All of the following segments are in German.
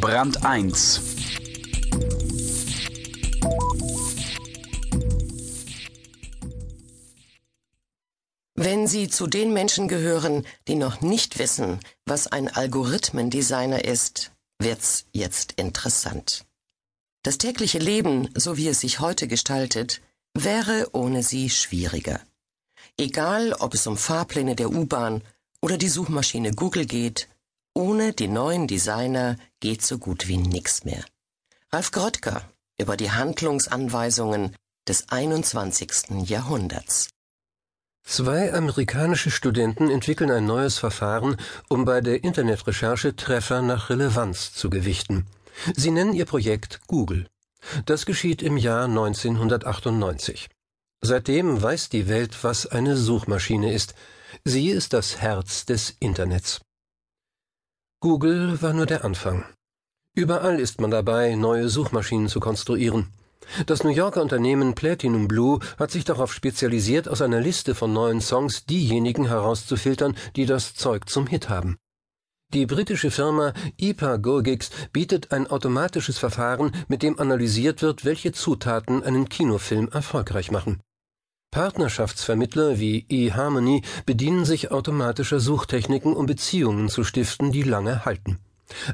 Brand 1 Wenn Sie zu den Menschen gehören, die noch nicht wissen, was ein Algorithmendesigner ist, wird's jetzt interessant. Das tägliche Leben, so wie es sich heute gestaltet, wäre ohne sie schwieriger. Egal, ob es um Fahrpläne der U-Bahn oder die Suchmaschine Google geht, ohne die neuen Designer geht so gut wie nix mehr. Ralf Gröttger über die Handlungsanweisungen des 21. Jahrhunderts. Zwei amerikanische Studenten entwickeln ein neues Verfahren, um bei der Internetrecherche Treffer nach Relevanz zu gewichten. Sie nennen ihr Projekt Google. Das geschieht im Jahr 1998. Seitdem weiß die Welt, was eine Suchmaschine ist. Sie ist das Herz des Internets. Google war nur der Anfang. Überall ist man dabei, neue Suchmaschinen zu konstruieren. Das New Yorker Unternehmen Platinum Blue hat sich darauf spezialisiert, aus einer Liste von neuen Songs diejenigen herauszufiltern, die das Zeug zum Hit haben. Die britische Firma IPA Gogix bietet ein automatisches Verfahren, mit dem analysiert wird, welche Zutaten einen Kinofilm erfolgreich machen. Partnerschaftsvermittler wie eHarmony bedienen sich automatischer Suchtechniken, um Beziehungen zu stiften, die lange halten.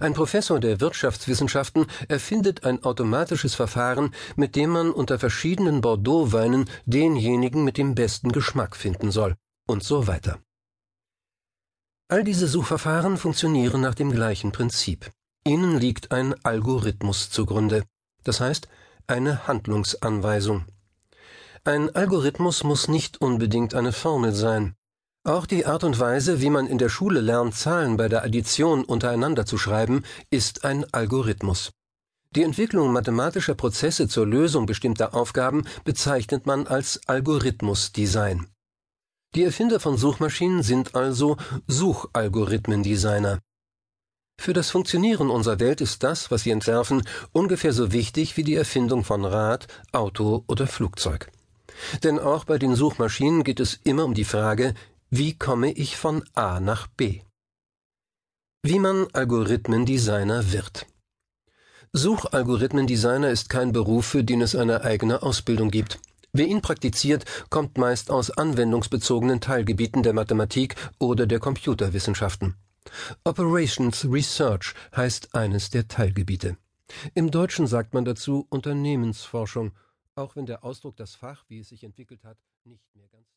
Ein Professor der Wirtschaftswissenschaften erfindet ein automatisches Verfahren, mit dem man unter verschiedenen Bordeaux-Weinen denjenigen mit dem besten Geschmack finden soll. Und so weiter. All diese Suchverfahren funktionieren nach dem gleichen Prinzip. Ihnen liegt ein Algorithmus zugrunde. Das heißt, eine Handlungsanweisung. Ein Algorithmus muss nicht unbedingt eine Formel sein. Auch die Art und Weise, wie man in der Schule lernt, Zahlen bei der Addition untereinander zu schreiben, ist ein Algorithmus. Die Entwicklung mathematischer Prozesse zur Lösung bestimmter Aufgaben bezeichnet man als Algorithmusdesign. Die Erfinder von Suchmaschinen sind also Suchalgorithmendesigner. Für das Funktionieren unserer Welt ist das, was sie entwerfen, ungefähr so wichtig wie die Erfindung von Rad, Auto oder Flugzeug. Denn auch bei den Suchmaschinen geht es immer um die Frage, wie komme ich von A nach B? Wie man Algorithmendesigner wird. Suchalgorithmendesigner ist kein Beruf, für den es eine eigene Ausbildung gibt. Wer ihn praktiziert, kommt meist aus anwendungsbezogenen Teilgebieten der Mathematik oder der Computerwissenschaften. Operations Research heißt eines der Teilgebiete. Im Deutschen sagt man dazu Unternehmensforschung, auch wenn der Ausdruck das Fach, wie es sich entwickelt hat, nicht mehr ganz